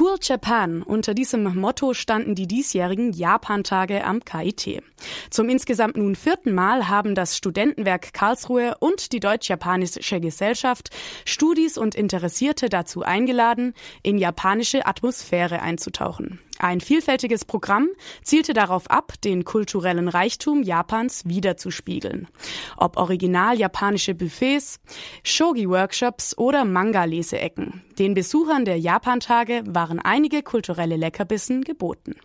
Cool Japan. Unter diesem Motto standen die diesjährigen Japan-Tage am KIT. Zum insgesamt nun vierten Mal haben das Studentenwerk Karlsruhe und die Deutsch-Japanische Gesellschaft Studis und Interessierte dazu eingeladen, in japanische Atmosphäre einzutauchen. Ein vielfältiges Programm zielte darauf ab, den kulturellen Reichtum Japans wiederzuspiegeln. Ob original japanische Buffets, Shogi-Workshops oder Manga-Leseecken. Den Besuchern der Japantage waren einige kulturelle Leckerbissen geboten.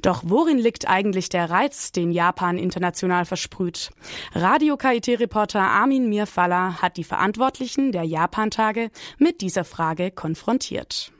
Doch worin liegt eigentlich der Reiz, den Japan international versprüht? Radio KIT-Reporter Armin Mirfalla hat die Verantwortlichen der Japantage mit dieser Frage konfrontiert.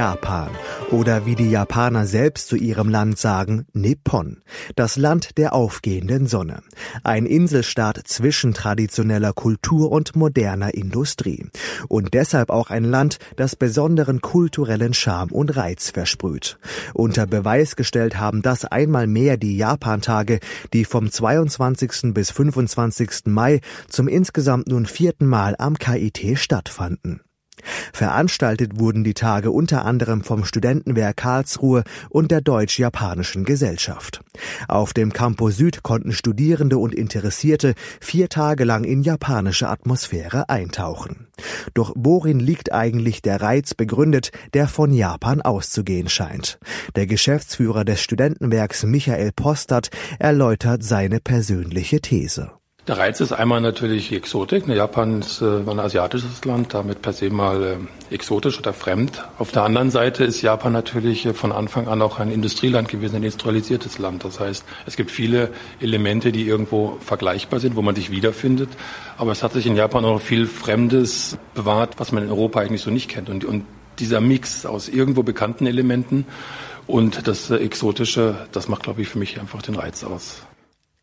Japan oder wie die Japaner selbst zu ihrem Land sagen, Nippon, das Land der aufgehenden Sonne. Ein Inselstaat zwischen traditioneller Kultur und moderner Industrie. Und deshalb auch ein Land, das besonderen kulturellen Charme und Reiz versprüht. Unter Beweis gestellt haben das einmal mehr die Japantage, die vom 22. bis 25. Mai zum insgesamt nun vierten Mal am KIT stattfanden. Veranstaltet wurden die Tage unter anderem vom Studentenwerk Karlsruhe und der Deutsch-Japanischen Gesellschaft. Auf dem Campus Süd konnten Studierende und Interessierte vier Tage lang in japanische Atmosphäre eintauchen. Doch worin liegt eigentlich der Reiz begründet, der von Japan auszugehen scheint? Der Geschäftsführer des Studentenwerks Michael Postert erläutert seine persönliche These. Der Reiz ist einmal natürlich die Exotik. Japan ist äh, ein asiatisches Land, damit per se mal äh, exotisch oder fremd. Auf der anderen Seite ist Japan natürlich äh, von Anfang an auch ein Industrieland gewesen, ein industrialisiertes Land. Das heißt, es gibt viele Elemente, die irgendwo vergleichbar sind, wo man sich wiederfindet. Aber es hat sich in Japan auch viel Fremdes bewahrt, was man in Europa eigentlich so nicht kennt. Und, und dieser Mix aus irgendwo bekannten Elementen und das Exotische, das macht, glaube ich, für mich einfach den Reiz aus.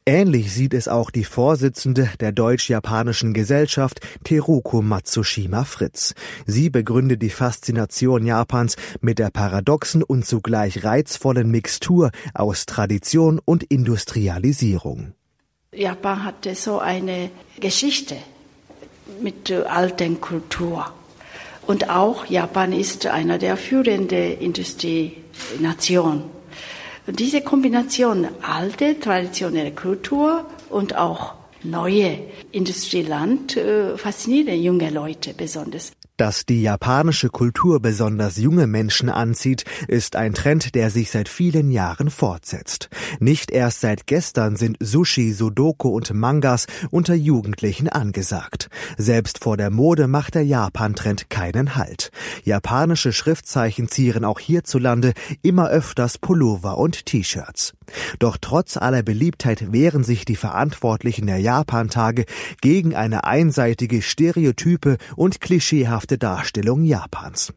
Ähnlich sieht es auch die Vorsitzende der Deutsch-Japanischen Gesellschaft, Teruko Matsushima Fritz. Sie begründet die Faszination Japans mit der paradoxen und zugleich reizvollen Mixtur aus Tradition und Industrialisierung. Japan hatte so eine Geschichte mit alten Kultur. Und auch Japan ist einer der führenden Industrienationen diese Kombination alte, traditionelle Kultur und auch neue Industrieland äh, faszinieren junge Leute besonders. Dass die japanische Kultur besonders junge Menschen anzieht, ist ein Trend, der sich seit vielen Jahren fortsetzt. Nicht erst seit gestern sind Sushi, Sudoku und Mangas unter Jugendlichen angesagt. Selbst vor der Mode macht der Japan-Trend keinen Halt. Japanische Schriftzeichen zieren auch hierzulande immer öfters Pullover und T-Shirts. Doch trotz aller Beliebtheit wehren sich die Verantwortlichen der Japan-Tage gegen eine einseitige, stereotype und klischeehafte Darstellung Japans.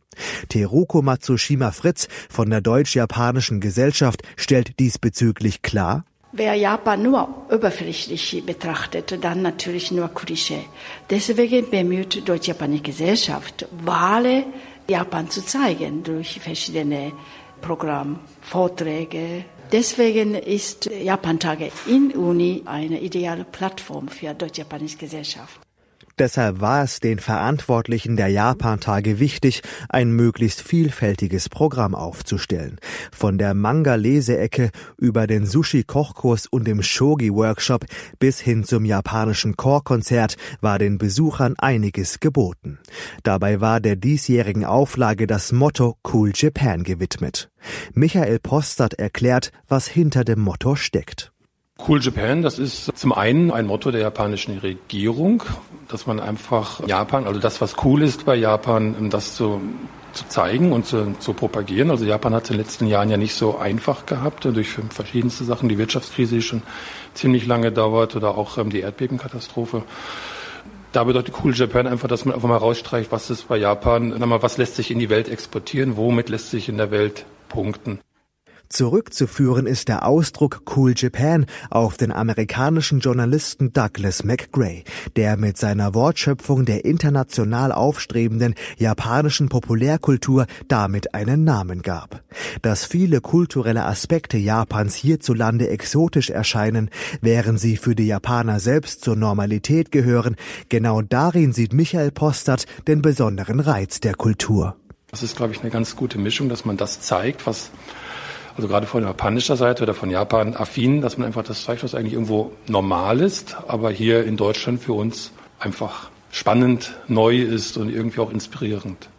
Teruko Matsushima Fritz von der Deutsch-Japanischen Gesellschaft stellt diesbezüglich klar, Wer Japan nur oberflächlich betrachtet, dann natürlich nur Klischee. Deswegen bemüht Deutsch-Japanische Gesellschaft, wahre Japan zu zeigen durch verschiedene Programme, Vorträge. Deswegen ist Japan-Tage in Uni eine ideale Plattform für Deutsch-Japanische Gesellschaft. Deshalb war es den Verantwortlichen der Japan-Tage wichtig, ein möglichst vielfältiges Programm aufzustellen. Von der Manga-Leseecke über den Sushi-Kochkurs und dem Shogi-Workshop bis hin zum japanischen Chorkonzert war den Besuchern einiges geboten. Dabei war der diesjährigen Auflage das Motto Cool Japan gewidmet. Michael Postert erklärt, was hinter dem Motto steckt. Cool Japan, das ist zum einen ein Motto der japanischen Regierung, dass man einfach Japan, also das, was cool ist bei Japan, das zu, zu zeigen und zu, zu propagieren. Also Japan hat es in den letzten Jahren ja nicht so einfach gehabt, durch verschiedenste Sachen. Die Wirtschaftskrise, die schon ziemlich lange dauert oder auch ähm, die Erdbebenkatastrophe. Da bedeutet Cool Japan einfach, dass man einfach mal rausstreicht, was ist bei Japan, was lässt sich in die Welt exportieren, womit lässt sich in der Welt punkten. Zurückzuführen ist der Ausdruck Cool Japan auf den amerikanischen Journalisten Douglas McGray, der mit seiner Wortschöpfung der international aufstrebenden japanischen Populärkultur damit einen Namen gab. Dass viele kulturelle Aspekte Japans hierzulande exotisch erscheinen, während sie für die Japaner selbst zur Normalität gehören, genau darin sieht Michael Postert den besonderen Reiz der Kultur. Das ist, glaube ich, eine ganz gute Mischung, dass man das zeigt, was also gerade von japanischer Seite oder von Japan affin, dass man einfach das was eigentlich irgendwo normal ist, aber hier in Deutschland für uns einfach spannend, neu ist und irgendwie auch inspirierend.